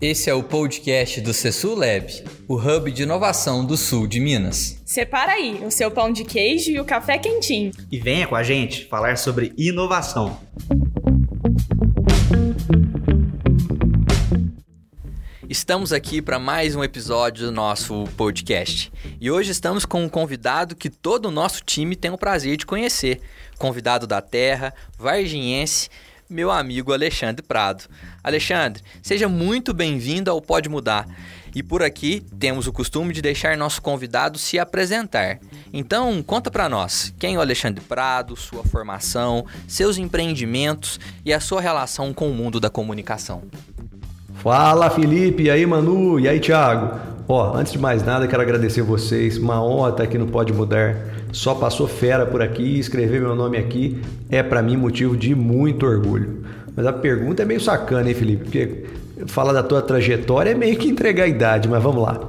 Esse é o podcast do Cesul Lab, o hub de inovação do sul de Minas. Separa aí o seu pão de queijo e o café quentinho. E venha com a gente falar sobre inovação. Estamos aqui para mais um episódio do nosso podcast. E hoje estamos com um convidado que todo o nosso time tem o prazer de conhecer. Convidado da terra, varginhense, meu amigo Alexandre Prado. Alexandre, seja muito bem-vindo ao Pode Mudar. E por aqui temos o costume de deixar nosso convidado se apresentar. Então, conta para nós, quem é o Alexandre Prado, sua formação, seus empreendimentos e a sua relação com o mundo da comunicação. Fala Felipe, e aí Manu, e aí Thiago? Ó, antes de mais nada, quero agradecer vocês. Uma honra estar aqui no Pode Mudar. Só passou fera por aqui, escrever meu nome aqui é para mim motivo de muito orgulho. Mas a pergunta é meio sacana, hein, Felipe? Porque falar da tua trajetória é meio que entregar a idade, mas vamos lá.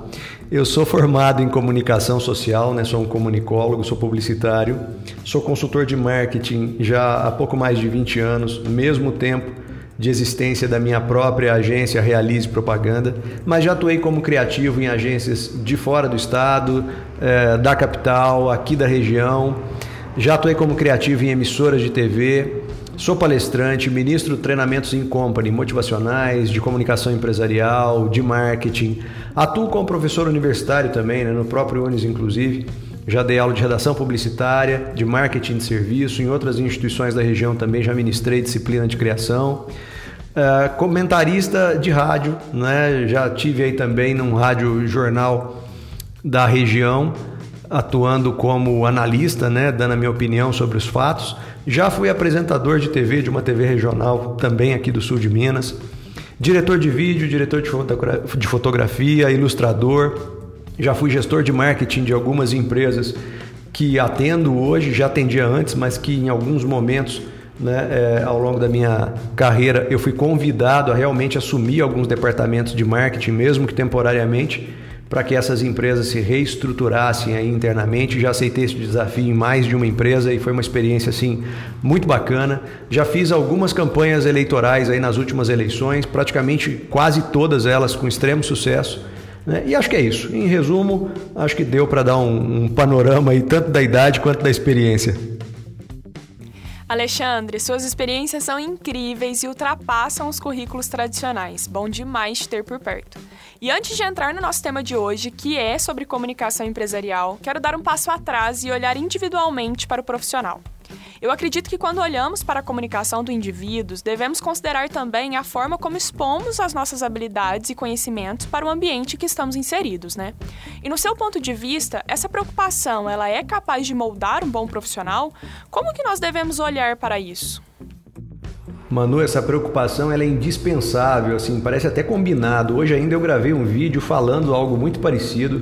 Eu sou formado em comunicação social, né? sou um comunicólogo, sou publicitário, sou consultor de marketing já há pouco mais de 20 anos, mesmo tempo de existência da minha própria agência Realize Propaganda, mas já atuei como criativo em agências de fora do estado, eh, da capital, aqui da região. Já atuei como criativo em emissoras de TV, sou palestrante, ministro treinamentos em company, motivacionais, de comunicação empresarial, de marketing. Atuo como professor universitário também, né, no próprio Unis, inclusive. Já dei aula de redação publicitária, de marketing de serviço, em outras instituições da região também já ministrei disciplina de criação. Uh, comentarista de rádio, né? já tive aí também num rádio jornal da região, atuando como analista, né? dando a minha opinião sobre os fatos. Já fui apresentador de TV de uma TV regional também aqui do sul de Minas. Diretor de vídeo, diretor de fotografia, ilustrador, já fui gestor de marketing de algumas empresas que atendo hoje, já atendia antes, mas que em alguns momentos né, é, ao longo da minha carreira eu fui convidado a realmente assumir alguns departamentos de marketing, mesmo que temporariamente, para que essas empresas se reestruturassem aí internamente. Já aceitei esse desafio em mais de uma empresa e foi uma experiência assim muito bacana. Já fiz algumas campanhas eleitorais aí nas últimas eleições, praticamente quase todas elas com extremo sucesso. Né? E acho que é isso. Em resumo, acho que deu para dar um, um panorama aí, tanto da idade quanto da experiência. Alexandre, suas experiências são incríveis e ultrapassam os currículos tradicionais. Bom demais te ter por perto. E antes de entrar no nosso tema de hoje, que é sobre comunicação empresarial, quero dar um passo atrás e olhar individualmente para o profissional. Eu acredito que quando olhamos para a comunicação do indivíduo, devemos considerar também a forma como expomos as nossas habilidades e conhecimentos para o ambiente que estamos inseridos, né? E no seu ponto de vista, essa preocupação, ela é capaz de moldar um bom profissional? Como que nós devemos olhar para isso? Manu, essa preocupação é indispensável, assim, parece até combinado. Hoje ainda eu gravei um vídeo falando algo muito parecido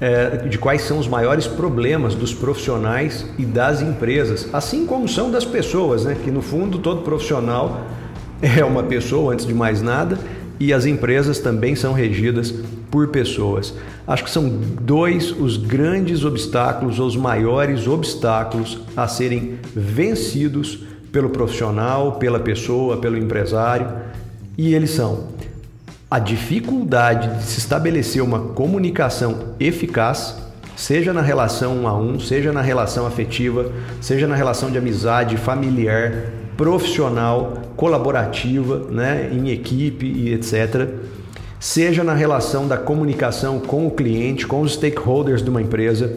é, de quais são os maiores problemas dos profissionais e das empresas, assim como são das pessoas, né? Que no fundo todo profissional é uma pessoa antes de mais nada e as empresas também são regidas por pessoas. Acho que são dois os grandes obstáculos, os maiores obstáculos a serem vencidos pelo profissional, pela pessoa, pelo empresário, e eles são a dificuldade de se estabelecer uma comunicação eficaz, seja na relação um a um, seja na relação afetiva, seja na relação de amizade, familiar, profissional, colaborativa, né, em equipe e etc. Seja na relação da comunicação com o cliente, com os stakeholders de uma empresa,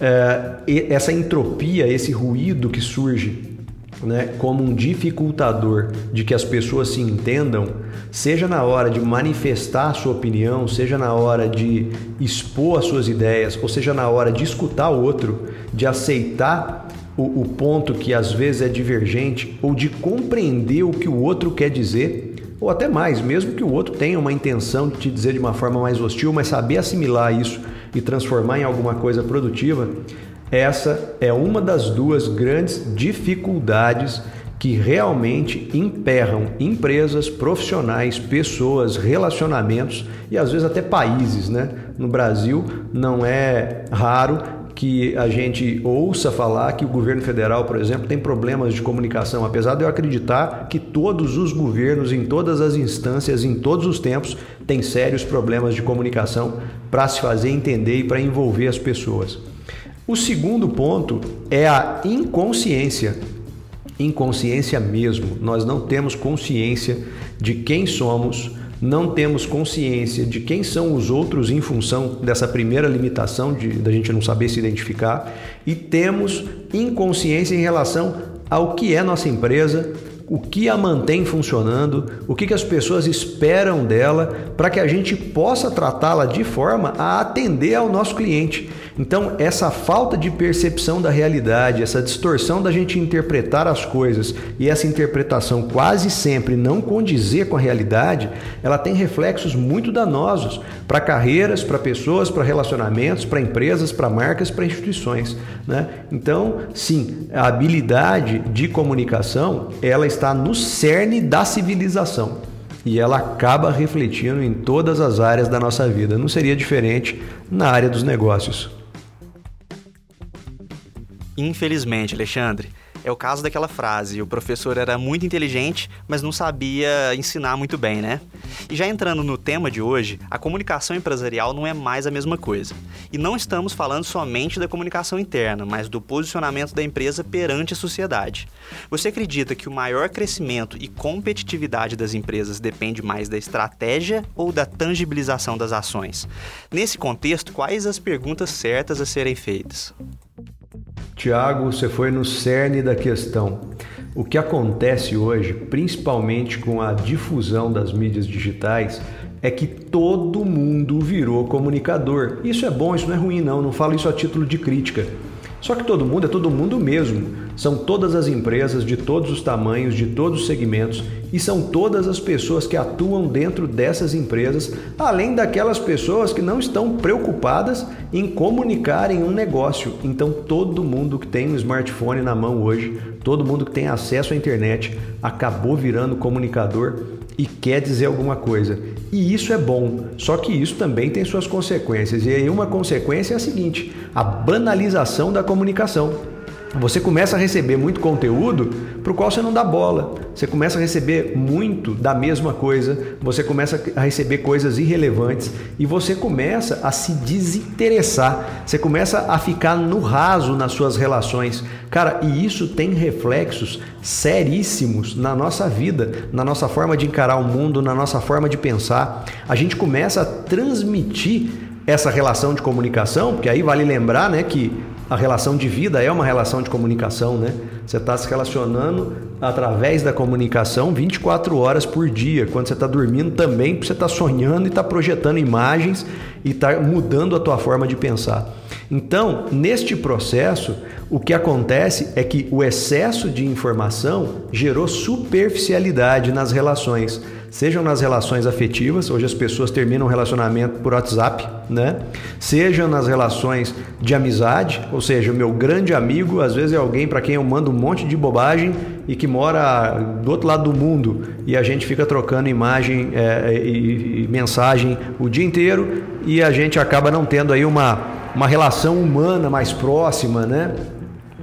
é, essa entropia, esse ruído que surge né, como um dificultador de que as pessoas se entendam, seja na hora de manifestar a sua opinião, seja na hora de expor as suas ideias, ou seja na hora de escutar o outro, de aceitar o, o ponto que às vezes é divergente, ou de compreender o que o outro quer dizer, ou até mais, mesmo que o outro tenha uma intenção de te dizer de uma forma mais hostil, mas saber assimilar isso e transformar em alguma coisa produtiva, essa é uma das duas grandes dificuldades que realmente emperram empresas, profissionais, pessoas, relacionamentos e às vezes até países, né? No Brasil não é raro que a gente ouça falar que o governo federal, por exemplo, tem problemas de comunicação, apesar de eu acreditar que todos os governos, em todas as instâncias, em todos os tempos, têm sérios problemas de comunicação para se fazer entender e para envolver as pessoas. O segundo ponto é a inconsciência. Inconsciência mesmo. Nós não temos consciência de quem somos, não temos consciência de quem são os outros em função dessa primeira limitação de da gente não saber se identificar e temos inconsciência em relação ao que é nossa empresa, o que a mantém funcionando, o que, que as pessoas esperam dela, para que a gente possa tratá-la de forma a atender ao nosso cliente. Então, essa falta de percepção da realidade, essa distorção da gente interpretar as coisas e essa interpretação quase sempre não condizer com a realidade, ela tem reflexos muito danosos para carreiras, para pessoas, para relacionamentos, para empresas, para marcas, para instituições. Né? Então, sim, a habilidade de comunicação ela está no cerne da civilização e ela acaba refletindo em todas as áreas da nossa vida. Não seria diferente na área dos negócios. Infelizmente, Alexandre, é o caso daquela frase: o professor era muito inteligente, mas não sabia ensinar muito bem, né? E já entrando no tema de hoje, a comunicação empresarial não é mais a mesma coisa. E não estamos falando somente da comunicação interna, mas do posicionamento da empresa perante a sociedade. Você acredita que o maior crescimento e competitividade das empresas depende mais da estratégia ou da tangibilização das ações? Nesse contexto, quais as perguntas certas a serem feitas? Tiago, você foi no cerne da questão. O que acontece hoje, principalmente com a difusão das mídias digitais, é que todo mundo virou comunicador. Isso é bom, isso não é ruim, não. Não falo isso a título de crítica. Só que todo mundo é todo mundo mesmo. São todas as empresas de todos os tamanhos, de todos os segmentos e são todas as pessoas que atuam dentro dessas empresas, além daquelas pessoas que não estão preocupadas em comunicarem um negócio. Então, todo mundo que tem um smartphone na mão hoje, todo mundo que tem acesso à internet, acabou virando comunicador e quer dizer alguma coisa. E isso é bom, só que isso também tem suas consequências. E aí, uma consequência é a seguinte: a banalização da comunicação. Você começa a receber muito conteúdo para o qual você não dá bola. Você começa a receber muito da mesma coisa, você começa a receber coisas irrelevantes e você começa a se desinteressar. Você começa a ficar no raso nas suas relações. Cara, e isso tem reflexos seríssimos na nossa vida, na nossa forma de encarar o mundo, na nossa forma de pensar. A gente começa a transmitir essa relação de comunicação, porque aí vale lembrar né, que a relação de vida é uma relação de comunicação, né? Você está se relacionando através da comunicação 24 horas por dia. Quando você está dormindo também, você está sonhando e está projetando imagens e está mudando a tua forma de pensar. Então, neste processo, o que acontece é que o excesso de informação gerou superficialidade nas relações sejam nas relações afetivas, hoje as pessoas terminam um relacionamento por WhatsApp, né? Sejam nas relações de amizade, ou seja, o meu grande amigo às vezes é alguém para quem eu mando um monte de bobagem e que mora do outro lado do mundo e a gente fica trocando imagem é, e, e mensagem o dia inteiro e a gente acaba não tendo aí uma, uma relação humana mais próxima, né?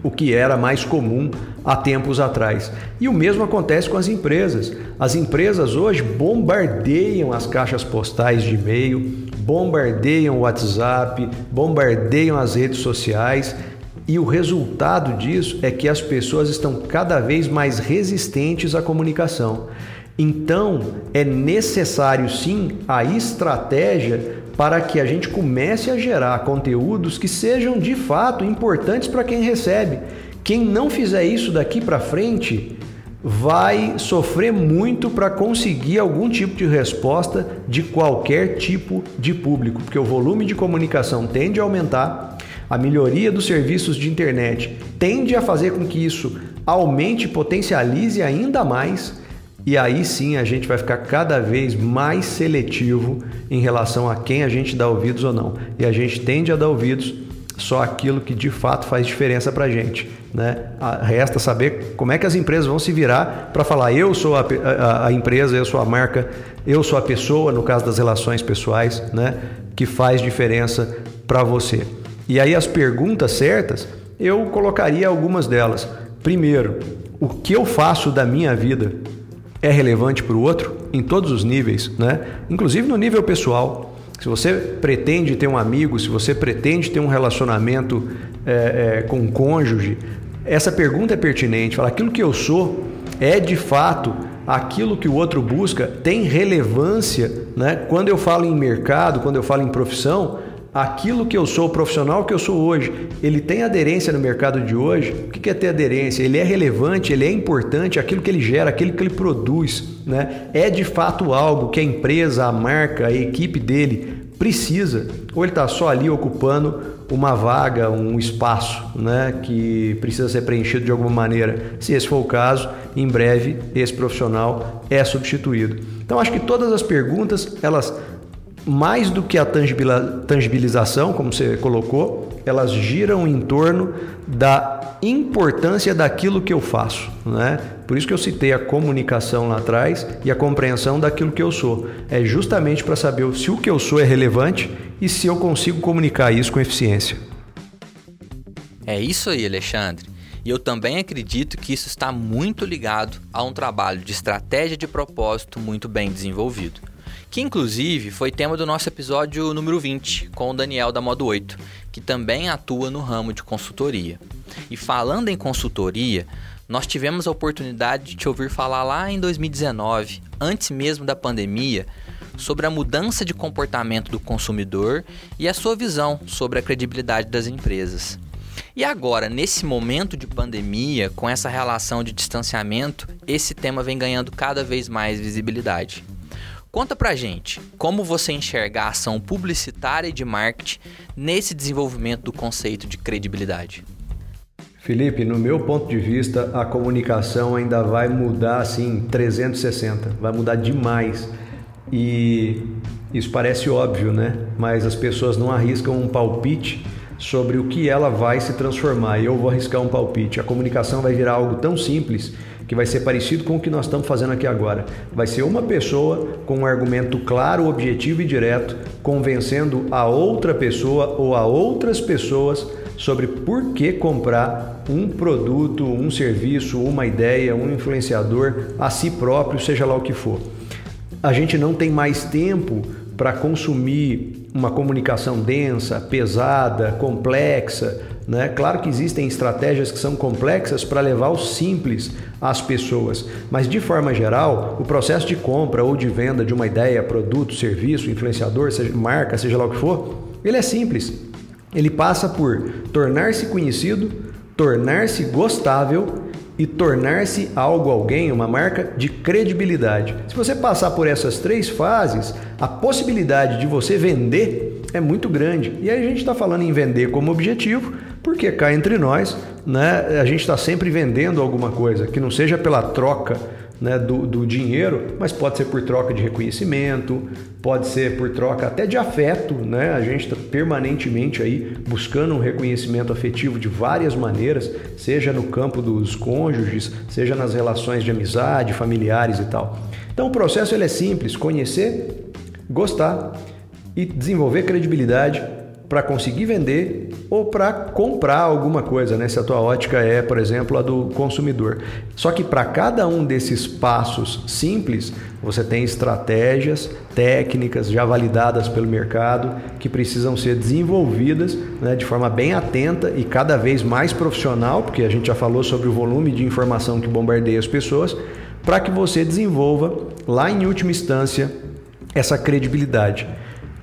o que era mais comum há tempos atrás. E o mesmo acontece com as empresas. As empresas hoje bombardeiam as caixas postais de e-mail, bombardeiam o WhatsApp, bombardeiam as redes sociais. E o resultado disso é que as pessoas estão cada vez mais resistentes à comunicação. Então, é necessário sim a estratégia para que a gente comece a gerar conteúdos que sejam de fato importantes para quem recebe. Quem não fizer isso daqui para frente vai sofrer muito para conseguir algum tipo de resposta de qualquer tipo de público, porque o volume de comunicação tende a aumentar, a melhoria dos serviços de internet tende a fazer com que isso aumente potencialize ainda mais e aí sim a gente vai ficar cada vez mais seletivo em relação a quem a gente dá ouvidos ou não. E a gente tende a dar ouvidos só aquilo que de fato faz diferença para a gente. Né? Resta saber como é que as empresas vão se virar para falar eu sou a, a, a, empresa, eu sou a marca, eu sou a pessoa, no caso das relações pessoais, né? que faz diferença para você. E aí as perguntas certas, eu colocaria algumas delas. Primeiro, o que eu faço da minha vida é relevante para o outro em todos os níveis, né? Inclusive no nível pessoal. Se você pretende ter um amigo, se você pretende ter um relacionamento é, é, com um cônjuge, essa pergunta é pertinente. Fala, aquilo que eu sou é de fato aquilo que o outro busca? Tem relevância, né? Quando eu falo em mercado, quando eu falo em profissão, aquilo que eu sou, o profissional que eu sou hoje, ele tem aderência no mercado de hoje? O que é ter aderência? Ele é relevante, ele é importante, aquilo que ele gera, aquilo que ele produz, né? É de fato algo que a empresa, a marca, a equipe dele precisa, ou ele está só ali ocupando uma vaga, um espaço, né, que precisa ser preenchido de alguma maneira. Se esse for o caso, em breve esse profissional é substituído. Então acho que todas as perguntas elas mais do que a tangibilização, como você colocou, elas giram em torno da importância daquilo que eu faço. Né? Por isso que eu citei a comunicação lá atrás e a compreensão daquilo que eu sou. É justamente para saber se o que eu sou é relevante e se eu consigo comunicar isso com eficiência. É isso aí, Alexandre. E eu também acredito que isso está muito ligado a um trabalho de estratégia de propósito muito bem desenvolvido que inclusive foi tema do nosso episódio número 20 com o Daniel da Modo 8, que também atua no ramo de consultoria. E falando em consultoria, nós tivemos a oportunidade de te ouvir falar lá em 2019, antes mesmo da pandemia, sobre a mudança de comportamento do consumidor e a sua visão sobre a credibilidade das empresas. E agora, nesse momento de pandemia, com essa relação de distanciamento, esse tema vem ganhando cada vez mais visibilidade. Conta pra gente como você enxerga a ação publicitária e de marketing nesse desenvolvimento do conceito de credibilidade. Felipe, no meu ponto de vista, a comunicação ainda vai mudar assim 360, vai mudar demais. E isso parece óbvio, né? Mas as pessoas não arriscam um palpite sobre o que ela vai se transformar. Eu vou arriscar um palpite. A comunicação vai virar algo tão simples que vai ser parecido com o que nós estamos fazendo aqui agora. Vai ser uma pessoa com um argumento claro, objetivo e direto, convencendo a outra pessoa ou a outras pessoas sobre por que comprar um produto, um serviço, uma ideia, um influenciador a si próprio, seja lá o que for. A gente não tem mais tempo para consumir uma comunicação densa, pesada, complexa, né? Claro que existem estratégias que são complexas para levar o simples às pessoas, mas de forma geral, o processo de compra ou de venda de uma ideia, produto, serviço, influenciador, seja marca, seja lá o que for, ele é simples. Ele passa por tornar-se conhecido, tornar-se gostável e tornar-se algo, alguém, uma marca de credibilidade. Se você passar por essas três fases, a possibilidade de você vender é muito grande. E aí a gente está falando em vender como objetivo, porque cá entre nós, né, a gente está sempre vendendo alguma coisa, que não seja pela troca né, do, do, dinheiro, mas pode ser por troca de reconhecimento, pode ser por troca até de afeto, né? A gente está permanentemente aí buscando um reconhecimento afetivo de várias maneiras, seja no campo dos cônjuges, seja nas relações de amizade, familiares e tal. Então o processo ele é simples: conhecer, gostar e desenvolver credibilidade para conseguir vender ou para comprar alguma coisa, né? Se a tua ótica é, por exemplo, a do consumidor. Só que para cada um desses passos simples, você tem estratégias, técnicas já validadas pelo mercado que precisam ser desenvolvidas né, de forma bem atenta e cada vez mais profissional, porque a gente já falou sobre o volume de informação que bombardeia as pessoas, para que você desenvolva lá em última instância essa credibilidade.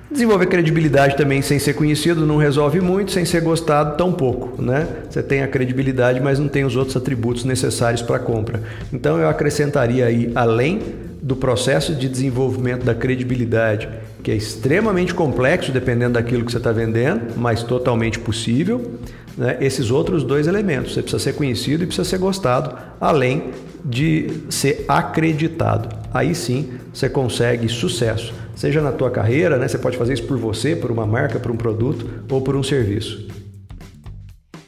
Desenvolver credibilidade também sem ser conhecido não resolve muito, sem ser gostado tão pouco, né? Você tem a credibilidade, mas não tem os outros atributos necessários para a compra. Então eu acrescentaria aí, além do processo de desenvolvimento da credibilidade, que é extremamente complexo dependendo daquilo que você está vendendo, mas totalmente possível, né? esses outros dois elementos. Você precisa ser conhecido e precisa ser gostado, além de ser acreditado. Aí sim você consegue sucesso seja na tua carreira, né? Você pode fazer isso por você, por uma marca, por um produto ou por um serviço.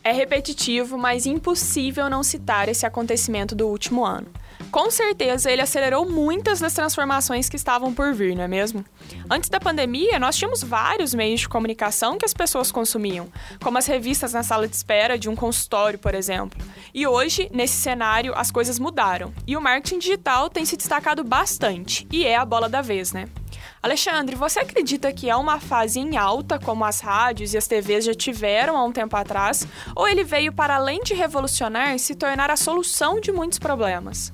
É repetitivo, mas impossível não citar esse acontecimento do último ano. Com certeza, ele acelerou muitas das transformações que estavam por vir, não é mesmo? Antes da pandemia, nós tínhamos vários meios de comunicação que as pessoas consumiam, como as revistas na sala de espera de um consultório, por exemplo. E hoje, nesse cenário, as coisas mudaram e o marketing digital tem se destacado bastante e é a bola da vez, né? Alexandre, você acredita que é uma fase em alta, como as rádios e as TVs já tiveram há um tempo atrás, ou ele veio para além de revolucionar, se tornar a solução de muitos problemas?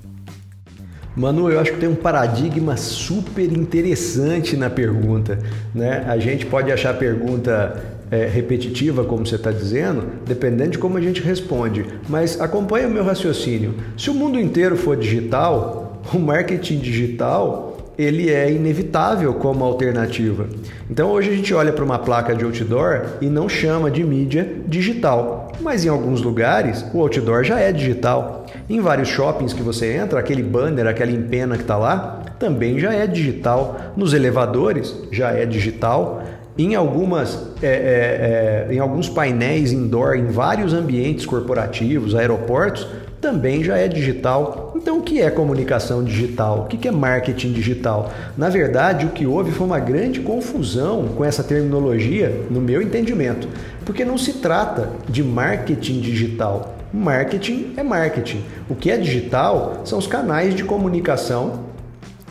Manu, eu acho que tem um paradigma super interessante na pergunta. Né? A gente pode achar a pergunta é, repetitiva, como você está dizendo, dependendo de como a gente responde. Mas acompanha o meu raciocínio. Se o mundo inteiro for digital, o marketing digital ele é inevitável como alternativa. Então hoje a gente olha para uma placa de outdoor e não chama de mídia digital, mas em alguns lugares o outdoor já é digital. Em vários shoppings que você entra, aquele banner, aquela empena que está lá, também já é digital. Nos elevadores já é digital. Em, algumas, é, é, é, em alguns painéis indoor, em vários ambientes corporativos, aeroportos, também já é digital. Então, o que é comunicação digital? O que é marketing digital? Na verdade, o que houve foi uma grande confusão com essa terminologia, no meu entendimento, porque não se trata de marketing digital. Marketing é marketing. O que é digital são os canais de comunicação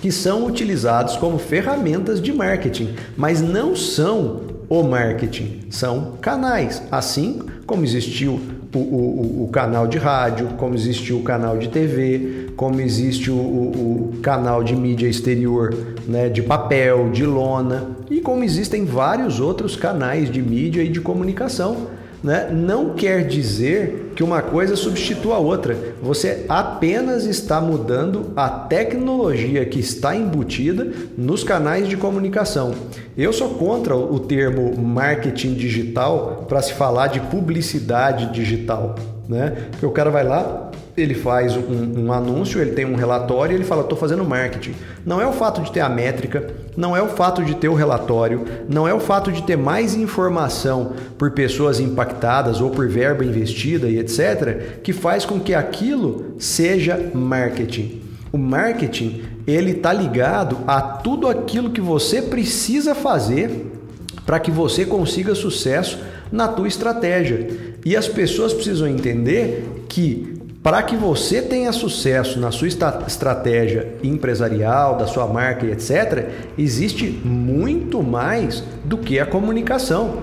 que são utilizados como ferramentas de marketing, mas não são o marketing, são canais. Assim como existiu o, o, o, canal de rádio, como existe o canal de TV, como existe o, o, canal de mídia exterior né, de papel, de lona, e como existem vários outros canais de mídia e de comunicação né, não quer dizer que uma coisa substitua a outra. Você apenas está mudando a tecnologia que está embutida nos canais de comunicação. Eu sou contra o termo marketing digital para se falar de publicidade digital, né? Porque o cara vai lá, ele faz um, um, anúncio, ele tem um relatório ele fala: estou fazendo marketing. Não é o fato de ter a métrica, não é o fato de ter o relatório, não é o fato de ter mais informação por pessoas impactadas ou por verba investida e etc., que faz com que aquilo seja marketing. O marketing ele está ligado a tudo aquilo que você precisa fazer para que você consiga sucesso na tua estratégia. E as pessoas precisam entender que para que você tenha sucesso na sua estratégia empresarial, da sua marca e etc., existe muito mais do que a comunicação.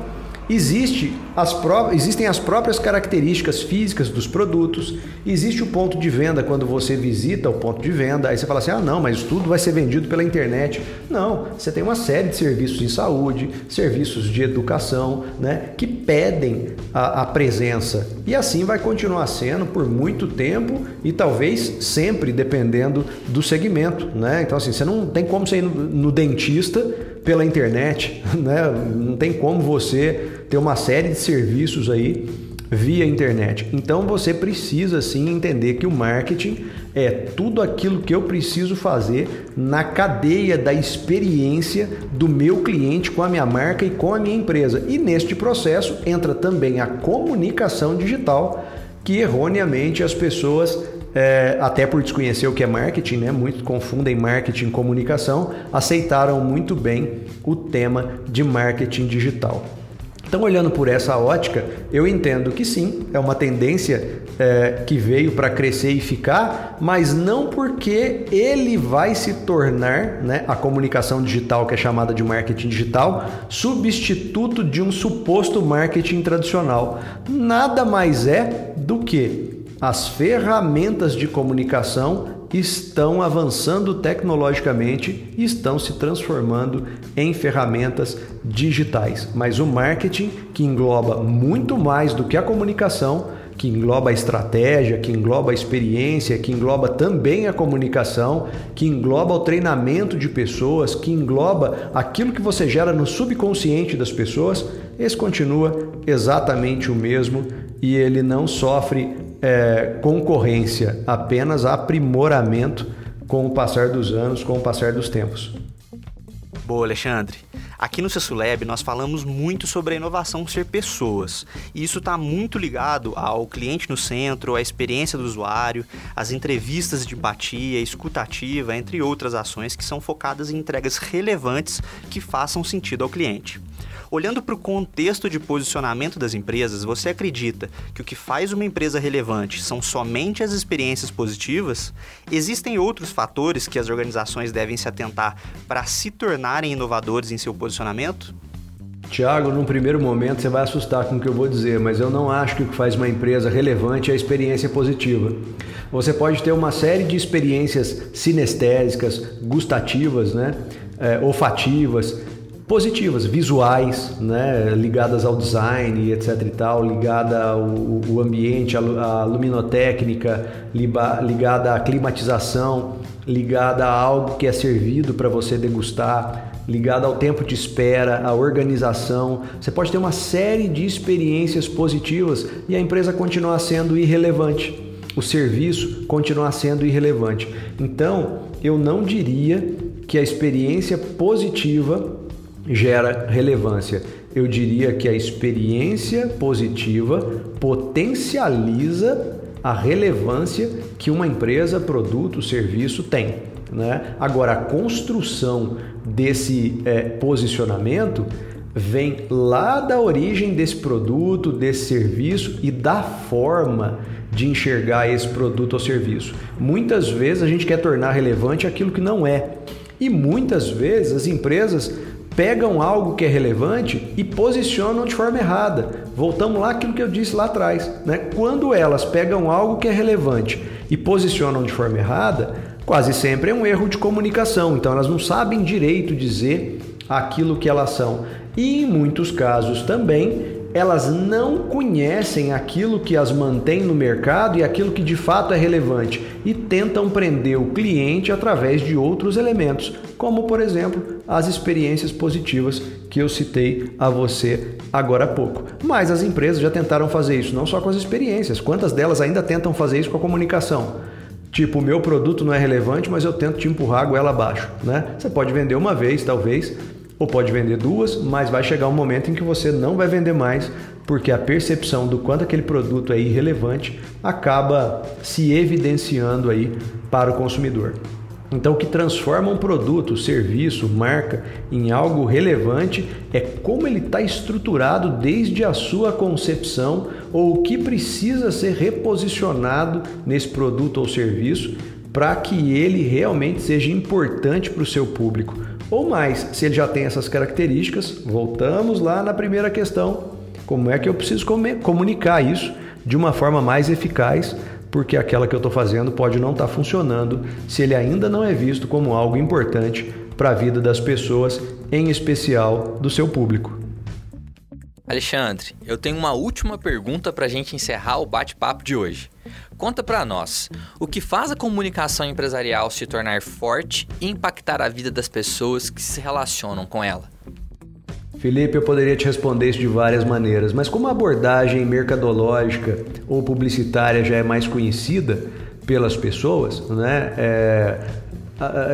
Existe as existem as próprias características físicas dos produtos, existe o ponto de venda quando você visita o ponto de venda, aí você fala assim: ah, não, mas tudo vai ser vendido pela internet. Não, você tem uma série de serviços em saúde, serviços de educação, né, que pedem a, a presença. E assim vai continuar sendo por muito tempo e talvez sempre, dependendo do segmento. Né? Então, assim, você não tem como você ir no, no dentista pela internet, né? não tem como você ter uma série de serviços aí via internet. Então você precisa sim entender que o marketing é tudo aquilo que eu preciso fazer na cadeia da experiência do meu cliente com a minha marca e com a minha empresa. E neste processo entra também a comunicação digital, que erroneamente as pessoas é, até por desconhecer o que é marketing, né? Muitos confundem marketing e comunicação, aceitaram muito bem o tema de marketing digital. Então, olhando por essa ótica, eu entendo que sim, é uma tendência é, que veio para crescer e ficar, mas não porque ele vai se tornar, né, a comunicação digital, que é chamada de marketing digital, substituto de um suposto marketing tradicional. Nada mais é do que as ferramentas de comunicação estão avançando tecnologicamente e estão se transformando em ferramentas digitais. Mas o marketing, que engloba muito mais do que a comunicação, que engloba a estratégia, que engloba a experiência, que engloba também a comunicação, que engloba o treinamento de pessoas, que engloba aquilo que você gera no subconsciente das pessoas, esse continua exatamente o mesmo e ele não sofre é, concorrência, apenas aprimoramento com o passar dos anos, com o passar dos tempos. Boa, Alexandre. Aqui no Cesulab nós falamos muito sobre a inovação ser pessoas. E isso está muito ligado ao cliente no centro, à experiência do usuário, às entrevistas de empatia, escutativa, entre outras ações que são focadas em entregas relevantes que façam sentido ao cliente. Olhando para o contexto de posicionamento das empresas, você acredita que o que faz uma empresa relevante são somente as experiências positivas? Existem outros fatores que as organizações devem se atentar para se tornarem inovadores em seu posicionamento? Tiago, num primeiro momento você vai assustar com o que eu vou dizer, mas eu não acho que o que faz uma empresa relevante é a experiência positiva. Você pode ter uma série de experiências sinestésicas, gustativas, né? É, olfativas, positivas, visuais, né, ligadas ao design, etc e tal, ligada ao, ao ambiente, à luminotécnica, ligada à climatização, ligada a algo que é servido para você degustar, ligada ao tempo de espera, à organização. Você pode ter uma série de experiências positivas e a empresa continuar sendo irrelevante. O serviço continuar sendo irrelevante. Então, eu não diria que a experiência positiva gera relevância. Eu diria que a experiência positiva potencializa a relevância que uma empresa, produto, serviço tem. Né? Agora, a construção desse é, posicionamento vem lá da origem desse produto, desse serviço e da forma de enxergar esse produto ou serviço. Muitas vezes a gente quer tornar relevante aquilo que não é. E muitas vezes as empresas pegam algo que é relevante e posicionam de forma errada. Voltamos lá aquilo que eu disse lá atrás, né? Quando elas pegam algo que é relevante e posicionam de forma errada, quase sempre é um erro de comunicação. Então elas não sabem direito dizer aquilo que elas são. E em muitos casos também elas não conhecem aquilo que as mantém no mercado e aquilo que de fato é relevante e tentam prender o cliente através de outros elementos, como por exemplo as experiências positivas que eu citei a você agora há pouco. Mas as empresas já tentaram fazer isso, não só com as experiências, quantas delas ainda tentam fazer isso com a comunicação? Tipo, o meu produto não é relevante, mas eu tento te empurrar a goela abaixo, né? Você pode vender uma vez, talvez, ou pode vender duas, mas vai chegar um momento em que você não vai vender mais, porque a percepção do quanto aquele produto é irrelevante acaba se evidenciando aí para o consumidor. Então, o que transforma um produto, serviço, marca em algo relevante é como ele está estruturado desde a sua concepção ou o que precisa ser reposicionado nesse produto ou serviço para que ele realmente seja importante para o seu público ou mais. Se ele já tem essas características, voltamos lá na primeira questão: como é que eu preciso comunicar isso de uma forma mais eficaz? Porque aquela que eu estou fazendo pode não estar tá funcionando se ele ainda não é visto como algo importante para a vida das pessoas, em especial do seu público. Alexandre, eu tenho uma última pergunta para a gente encerrar o bate-papo de hoje. Conta para nós, o que faz a comunicação empresarial se tornar forte e impactar a vida das pessoas que se relacionam com ela? Felipe, eu poderia te responder isso de várias maneiras, mas como a abordagem mercadológica ou publicitária já é mais conhecida pelas pessoas, né? É,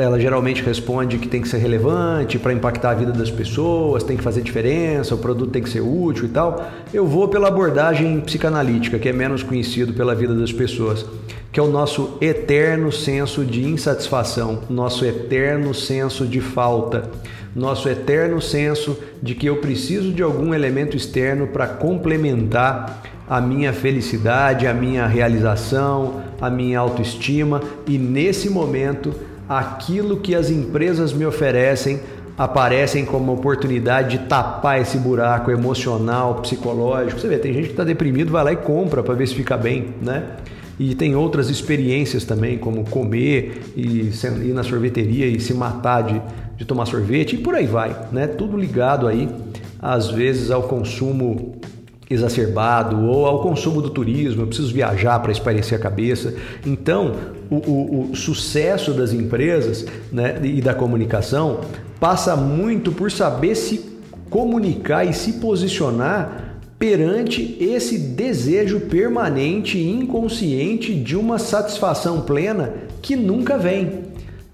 ela geralmente responde que tem que ser relevante para impactar a vida das pessoas, tem que fazer diferença, o produto tem que ser útil e tal. Eu vou pela abordagem psicanalítica, que é menos conhecido pela vida das pessoas, que é o nosso eterno senso de insatisfação, nosso eterno senso de falta, nosso eterno senso de que eu preciso de algum elemento externo para complementar a minha felicidade, a minha realização, a minha autoestima e nesse momento aquilo que as empresas me oferecem aparecem como oportunidade de tapar esse buraco emocional, psicológico. Você vê, tem gente que está deprimido, vai lá e compra para ver se fica bem, né? E tem outras experiências também, como comer e ir na sorveteria e se matar de, de tomar sorvete e por aí vai, né? Tudo ligado aí, às vezes, ao consumo exacerbado ou ao consumo do turismo, eu preciso viajar para espairecer a cabeça. Então, o, o, o sucesso das empresas né, e da comunicação passa muito por saber se comunicar e se posicionar perante esse desejo permanente e inconsciente de uma satisfação plena que nunca vem.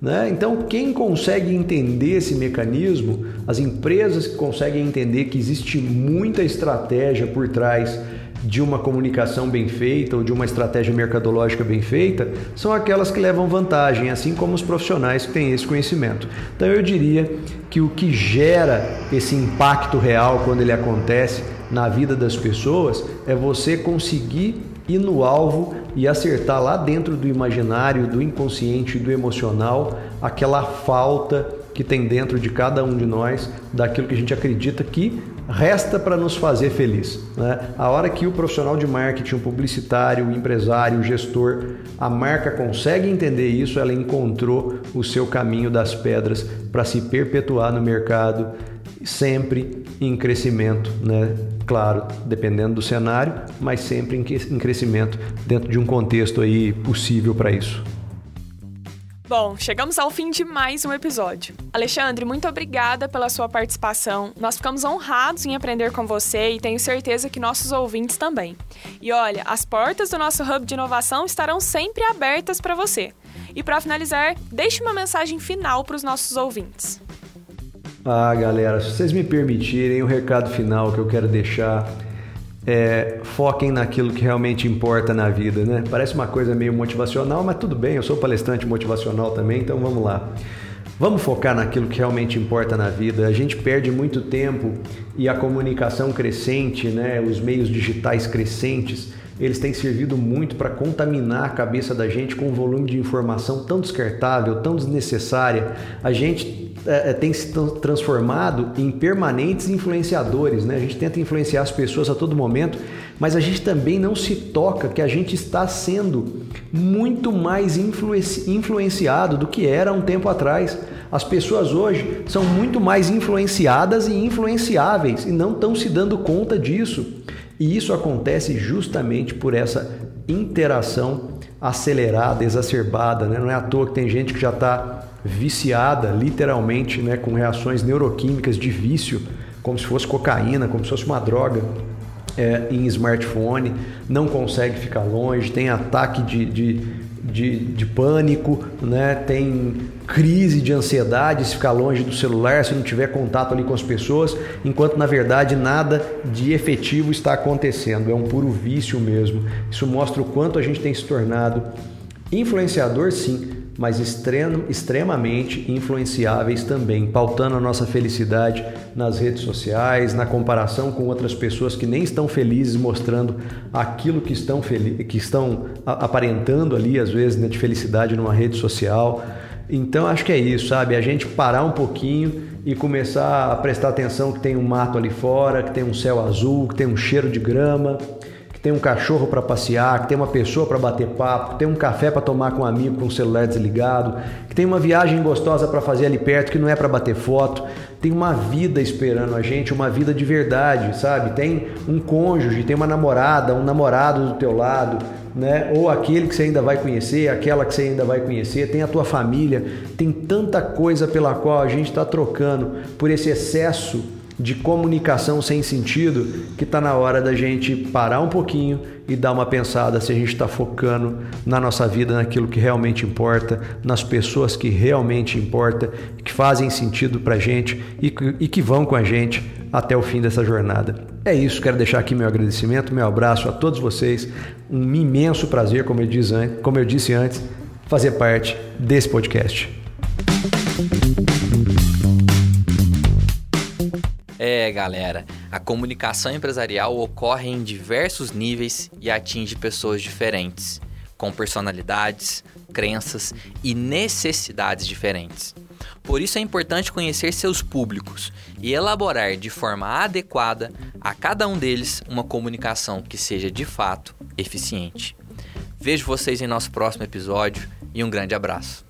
Né? Então, quem consegue entender esse mecanismo, as empresas que conseguem entender que existe muita estratégia por trás de uma comunicação bem feita ou de uma estratégia mercadológica bem feita, são aquelas que levam vantagem, assim como os profissionais que têm esse conhecimento. Então, eu diria que o que gera esse impacto real quando ele acontece na vida das pessoas é você conseguir ir no alvo e acertar lá dentro do imaginário, do inconsciente, do emocional, aquela falta que tem dentro de cada um de nós daquilo que a gente acredita que resta para nos fazer feliz. Né? A hora que o profissional de marketing, o publicitário, o empresário, o gestor, a marca consegue entender isso, ela encontrou o seu caminho das pedras para se perpetuar no mercado sempre em crescimento, né? Claro, dependendo do cenário, mas sempre em crescimento dentro de um contexto aí possível para isso. Bom, chegamos ao fim de mais um episódio. Alexandre, muito obrigada pela sua participação. Nós ficamos honrados em aprender com você e tenho certeza que nossos ouvintes também. E olha, as portas do nosso hub de inovação estarão sempre abertas para você. E para finalizar, deixe uma mensagem final para os nossos ouvintes. Ah, galera, se vocês me permitirem, o recado final que eu quero deixar é foquem naquilo que realmente importa na vida, né? Parece uma coisa meio motivacional, mas tudo bem, eu sou palestrante motivacional também, então vamos lá. Vamos focar naquilo que realmente importa na vida. A gente perde muito tempo e a comunicação crescente, né, os meios digitais crescentes, eles têm servido muito para contaminar a cabeça da gente com um volume de informação tão descartável, tão desnecessária. A gente é, é, tem se transformado em permanentes influenciadores, né? A gente tenta influenciar as pessoas a todo momento, mas a gente também não se toca que a gente está sendo muito mais influenciado do que era um tempo atrás. As pessoas hoje são muito mais influenciadas e influenciáveis e não estão se dando conta disso. E isso acontece justamente por essa interação acelerada, exacerbada. Né? Não é à toa que tem gente que já está viciada, literalmente, né, com reações neuroquímicas de vício, como se fosse cocaína, como se fosse uma droga. É, em smartphone, não consegue ficar longe, tem ataque de, de, de, de, pânico, né? tem crise de ansiedade se ficar longe do celular, se não tiver contato ali com as pessoas, enquanto na verdade nada de efetivo está acontecendo, é um puro vício mesmo. Isso mostra o quanto a gente tem se tornado influenciador, sim, mas extrem, extremamente influenciáveis também, pautando a nossa felicidade nas redes sociais, na comparação com outras pessoas que nem estão felizes, mostrando aquilo que estão, que estão aparentando ali, às vezes, né, de felicidade numa rede social. Então acho que é isso, sabe? A gente parar um pouquinho e começar a prestar atenção que tem um mato ali fora, que tem um céu azul, que tem um cheiro de grama, tem um cachorro para passear, que tem uma pessoa para bater papo, que tem um café para tomar com um amigo com o celular desligado, que tem uma viagem gostosa para fazer ali perto que não é para bater foto, tem uma vida esperando a gente, uma vida de verdade, sabe? Tem um cônjuge, tem uma namorada, um namorado do teu lado, né? Ou aquele que você ainda vai conhecer, aquela que você ainda vai conhecer, tem a tua família, tem tanta coisa pela qual a gente está trocando por esse excesso de comunicação sem sentido que está na hora da gente parar um pouquinho e dar uma pensada se a gente está focando na nossa vida, naquilo que realmente importa, nas pessoas que realmente importa, que fazem sentido para gente e que, e que vão com a gente até o fim dessa jornada. É isso, quero deixar aqui meu agradecimento, meu abraço a todos vocês. Um imenso prazer, como eu como eu disse antes, fazer parte desse podcast. É, galera, a comunicação empresarial ocorre em diversos níveis e atinge pessoas diferentes, com personalidades, crenças e necessidades diferentes. Por isso é importante conhecer seus públicos e elaborar de forma adequada a cada um deles uma comunicação que seja de fato eficiente. Vejo vocês em nosso próximo episódio e um grande abraço.